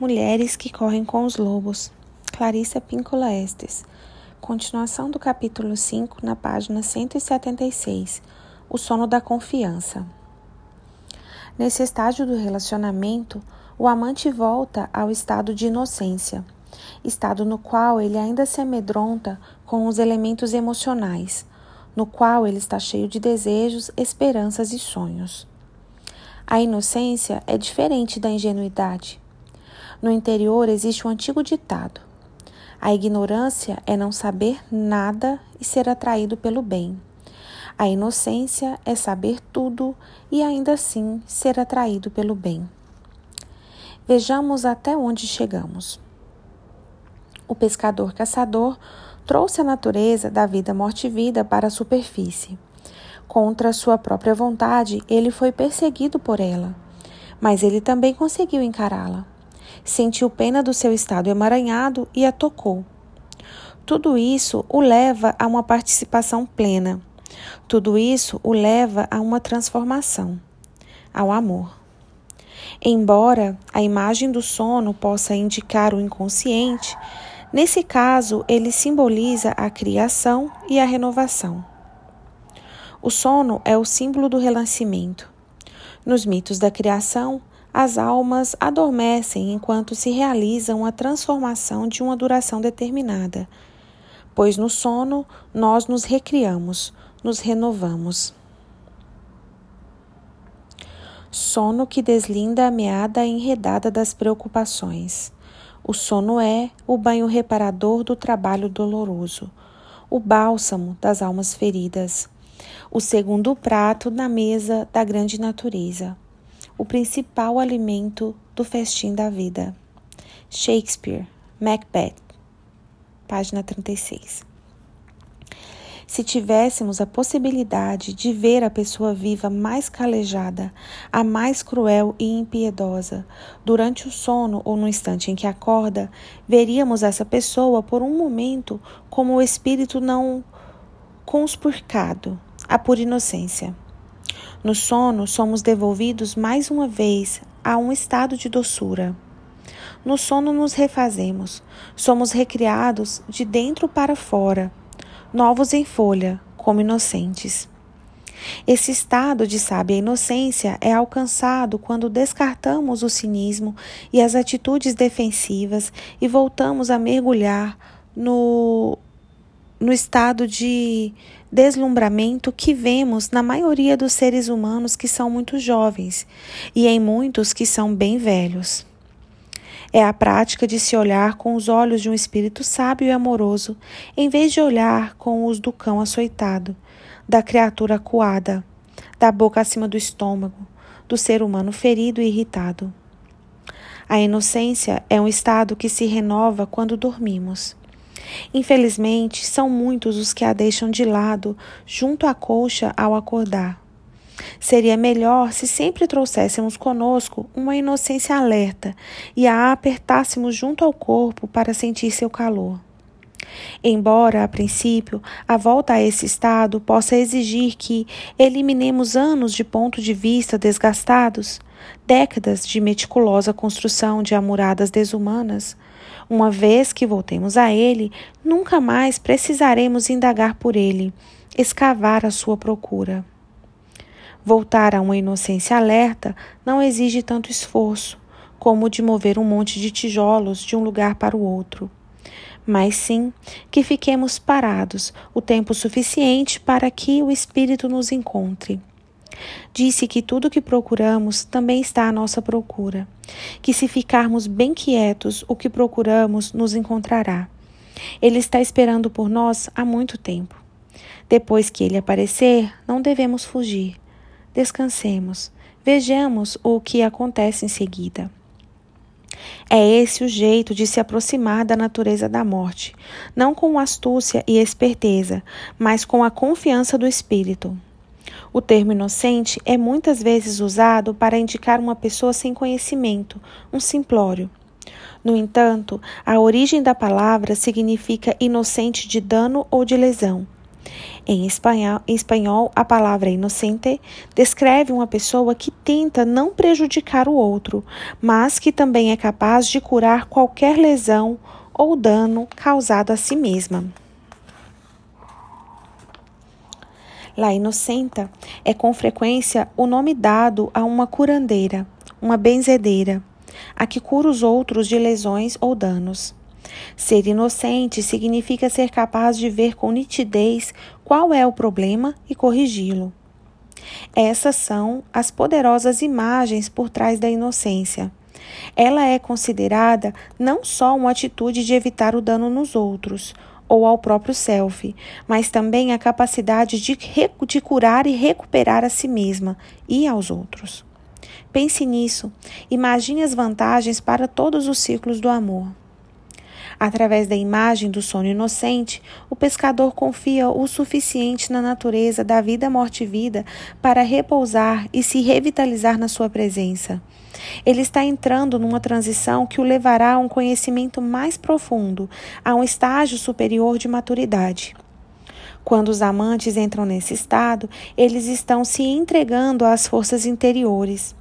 Mulheres que correm com os lobos. Clarissa Píncola Estes. Continuação do capítulo 5, na página 176. O sono da confiança. Nesse estágio do relacionamento, o amante volta ao estado de inocência, estado no qual ele ainda se amedronta com os elementos emocionais, no qual ele está cheio de desejos, esperanças e sonhos. A inocência é diferente da ingenuidade. No interior existe um antigo ditado: a ignorância é não saber nada e ser atraído pelo bem. A inocência é saber tudo e ainda assim ser atraído pelo bem. Vejamos até onde chegamos. O pescador caçador trouxe a natureza da vida morte-vida para a superfície. Contra sua própria vontade, ele foi perseguido por ela, mas ele também conseguiu encará-la. Sentiu pena do seu estado emaranhado e a tocou. Tudo isso o leva a uma participação plena. Tudo isso o leva a uma transformação, ao amor. Embora a imagem do sono possa indicar o inconsciente, nesse caso ele simboliza a criação e a renovação. O sono é o símbolo do renascimento. Nos mitos da criação, as almas adormecem enquanto se realiza uma transformação de uma duração determinada, pois no sono nós nos recriamos, nos renovamos. Sono que deslinda a meada enredada das preocupações. O sono é o banho reparador do trabalho doloroso, o bálsamo das almas feridas, o segundo prato na mesa da grande natureza o principal alimento do festim da vida. Shakespeare, Macbeth, página 36. Se tivéssemos a possibilidade de ver a pessoa viva mais calejada, a mais cruel e impiedosa, durante o sono ou no instante em que acorda, veríamos essa pessoa por um momento como o espírito não conspurcado, a pura inocência. No sono, somos devolvidos mais uma vez a um estado de doçura. No sono, nos refazemos, somos recriados de dentro para fora, novos em folha, como inocentes. Esse estado de sábia inocência é alcançado quando descartamos o cinismo e as atitudes defensivas e voltamos a mergulhar no no estado de deslumbramento que vemos na maioria dos seres humanos que são muito jovens e em muitos que são bem velhos. É a prática de se olhar com os olhos de um espírito sábio e amoroso, em vez de olhar com os do cão açoitado, da criatura acuada, da boca acima do estômago, do ser humano ferido e irritado. A inocência é um estado que se renova quando dormimos. Infelizmente, são muitos os que a deixam de lado junto à colcha ao acordar. Seria melhor se sempre trouxéssemos conosco uma inocência alerta e a apertássemos junto ao corpo para sentir seu calor. Embora, a princípio, a volta a esse estado possa exigir que eliminemos anos de ponto de vista desgastados, décadas de meticulosa construção de amuradas desumanas, uma vez que voltemos a Ele, nunca mais precisaremos indagar por Ele, escavar a sua procura. Voltar a uma inocência alerta não exige tanto esforço como o de mover um monte de tijolos de um lugar para o outro, mas sim que fiquemos parados o tempo suficiente para que o Espírito nos encontre Disse que tudo que procuramos também está à nossa procura, que se ficarmos bem quietos, o que procuramos nos encontrará. Ele está esperando por nós há muito tempo. Depois que ele aparecer, não devemos fugir. Descansemos, vejamos o que acontece em seguida. É esse o jeito de se aproximar da natureza da morte, não com astúcia e esperteza, mas com a confiança do espírito. O termo inocente é muitas vezes usado para indicar uma pessoa sem conhecimento, um simplório. No entanto, a origem da palavra significa inocente de dano ou de lesão. Em espanhol, a palavra inocente descreve uma pessoa que tenta não prejudicar o outro, mas que também é capaz de curar qualquer lesão ou dano causado a si mesma. La inocenta é com frequência o nome dado a uma curandeira, uma benzedeira, a que cura os outros de lesões ou danos. Ser inocente significa ser capaz de ver com nitidez qual é o problema e corrigi-lo. Essas são as poderosas imagens por trás da inocência. Ela é considerada não só uma atitude de evitar o dano nos outros ou ao próprio self, mas também a capacidade de, de curar e recuperar a si mesma e aos outros. Pense nisso. Imagine as vantagens para todos os ciclos do amor. Através da imagem do sono inocente, o pescador confia o suficiente na natureza da vida, morte e vida para repousar e se revitalizar na sua presença. Ele está entrando numa transição que o levará a um conhecimento mais profundo, a um estágio superior de maturidade. Quando os amantes entram nesse estado, eles estão se entregando às forças interiores,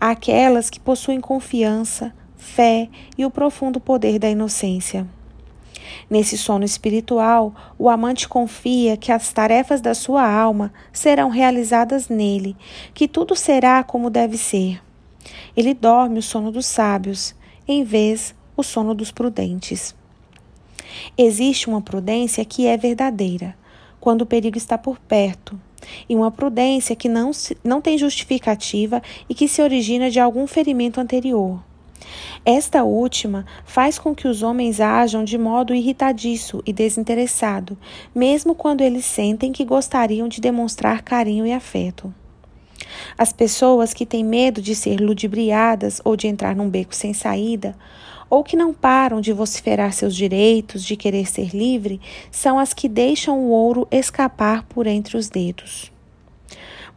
àquelas que possuem confiança, fé e o profundo poder da inocência. Nesse sono espiritual, o amante confia que as tarefas da sua alma serão realizadas nele, que tudo será como deve ser. Ele dorme o sono dos sábios, em vez o sono dos prudentes. Existe uma prudência que é verdadeira, quando o perigo está por perto, e uma prudência que não, se, não tem justificativa e que se origina de algum ferimento anterior. Esta última faz com que os homens ajam de modo irritadiço e desinteressado, mesmo quando eles sentem que gostariam de demonstrar carinho e afeto. As pessoas que têm medo de ser ludibriadas ou de entrar num beco sem saída, ou que não param de vociferar seus direitos, de querer ser livre, são as que deixam o ouro escapar por entre os dedos.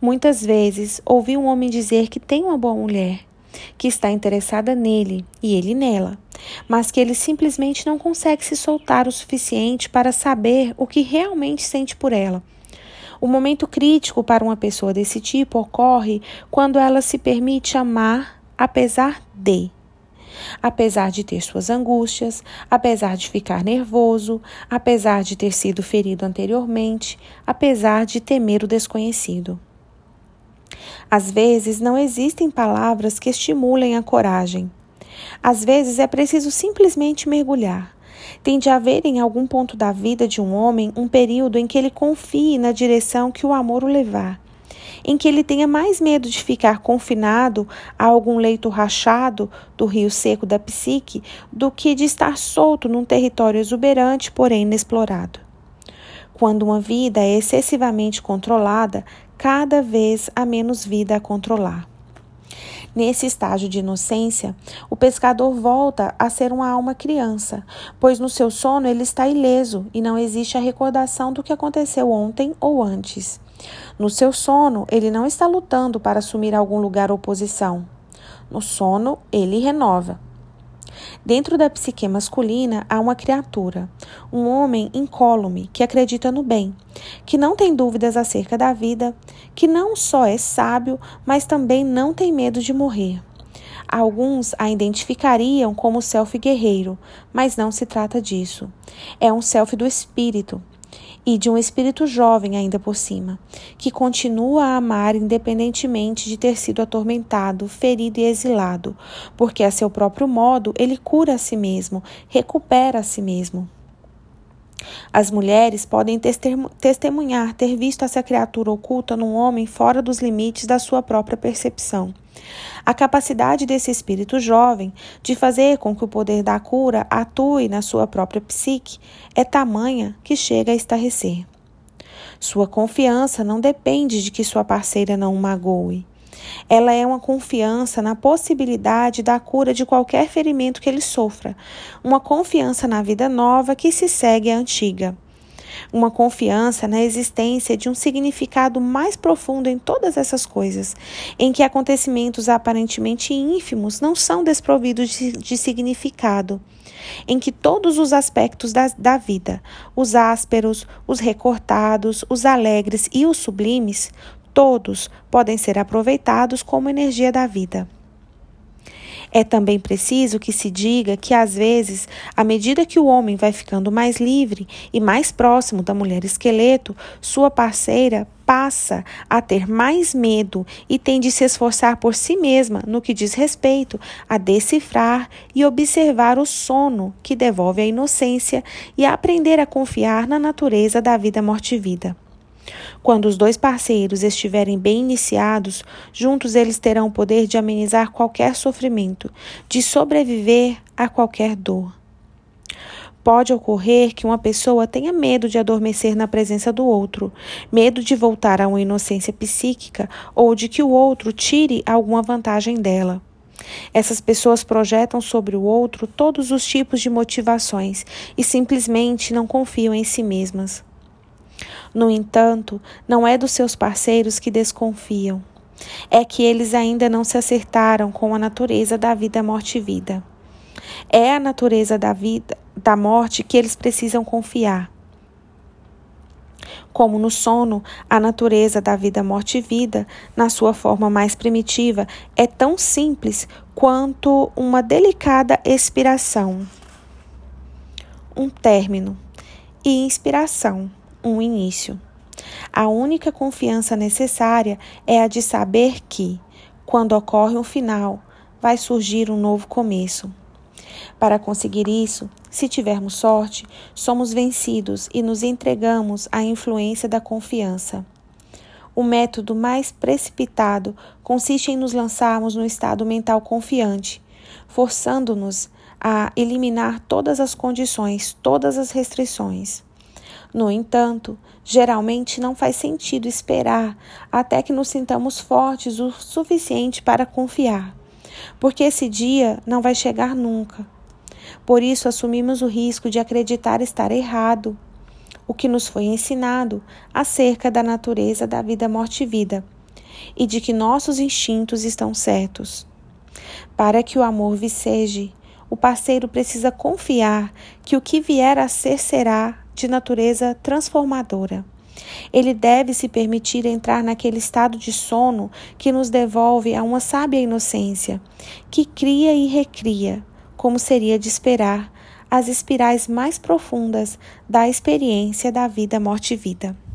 Muitas vezes ouvi um homem dizer que tem uma boa mulher, que está interessada nele e ele nela, mas que ele simplesmente não consegue se soltar o suficiente para saber o que realmente sente por ela. O momento crítico para uma pessoa desse tipo ocorre quando ela se permite amar apesar de. Apesar de ter suas angústias, apesar de ficar nervoso, apesar de ter sido ferido anteriormente, apesar de temer o desconhecido. Às vezes não existem palavras que estimulem a coragem. Às vezes é preciso simplesmente mergulhar. Tem de haver em algum ponto da vida de um homem um período em que ele confie na direção que o amor o levar, em que ele tenha mais medo de ficar confinado a algum leito rachado do rio seco da psique do que de estar solto num território exuberante, porém inexplorado. Quando uma vida é excessivamente controlada, cada vez há menos vida a controlar. Nesse estágio de inocência, o pescador volta a ser uma alma criança, pois no seu sono ele está ileso e não existe a recordação do que aconteceu ontem ou antes. No seu sono, ele não está lutando para assumir algum lugar ou posição. No sono, ele renova. Dentro da psique masculina há uma criatura, um homem incólume que acredita no bem, que não tem dúvidas acerca da vida, que não só é sábio, mas também não tem medo de morrer. Alguns a identificariam como self guerreiro, mas não se trata disso. É um self do espírito, e de um espírito jovem ainda por cima, que continua a amar independentemente de ter sido atormentado, ferido e exilado, porque a seu próprio modo ele cura a si mesmo, recupera a si mesmo. As mulheres podem testemunhar ter visto essa criatura oculta num homem fora dos limites da sua própria percepção. A capacidade desse espírito jovem de fazer com que o poder da cura atue na sua própria psique é tamanha que chega a estarrecer. Sua confiança não depende de que sua parceira não o magoe. Ela é uma confiança na possibilidade da cura de qualquer ferimento que ele sofra, uma confiança na vida nova que se segue à antiga. Uma confiança na existência de um significado mais profundo em todas essas coisas, em que acontecimentos aparentemente ínfimos não são desprovidos de, de significado, em que todos os aspectos da, da vida, os ásperos, os recortados, os alegres e os sublimes, todos podem ser aproveitados como energia da vida. É também preciso que se diga que, às vezes, à medida que o homem vai ficando mais livre e mais próximo da mulher esqueleto, sua parceira passa a ter mais medo e tem de se esforçar por si mesma no que diz respeito a decifrar e observar o sono que devolve a inocência e a aprender a confiar na natureza da vida morte-vida. Quando os dois parceiros estiverem bem iniciados, juntos eles terão o poder de amenizar qualquer sofrimento, de sobreviver a qualquer dor. Pode ocorrer que uma pessoa tenha medo de adormecer na presença do outro, medo de voltar a uma inocência psíquica ou de que o outro tire alguma vantagem dela. Essas pessoas projetam sobre o outro todos os tipos de motivações e simplesmente não confiam em si mesmas. No entanto, não é dos seus parceiros que desconfiam. É que eles ainda não se acertaram com a natureza da vida, morte e vida. É a natureza da vida, da morte que eles precisam confiar. Como no sono, a natureza da vida, morte e vida, na sua forma mais primitiva, é tão simples quanto uma delicada expiração, um término e inspiração um início. A única confiança necessária é a de saber que, quando ocorre um final, vai surgir um novo começo. Para conseguir isso, se tivermos sorte, somos vencidos e nos entregamos à influência da confiança. O método mais precipitado consiste em nos lançarmos no estado mental confiante, forçando-nos a eliminar todas as condições, todas as restrições. No entanto, geralmente não faz sentido esperar até que nos sintamos fortes o suficiente para confiar, porque esse dia não vai chegar nunca. Por isso, assumimos o risco de acreditar estar errado, o que nos foi ensinado acerca da natureza da vida, morte e vida, e de que nossos instintos estão certos. Para que o amor viceje, o parceiro precisa confiar que o que vier a ser será de natureza transformadora. Ele deve se permitir entrar naquele estado de sono que nos devolve a uma sábia inocência, que cria e recria, como seria de esperar, as espirais mais profundas da experiência da vida, morte e vida.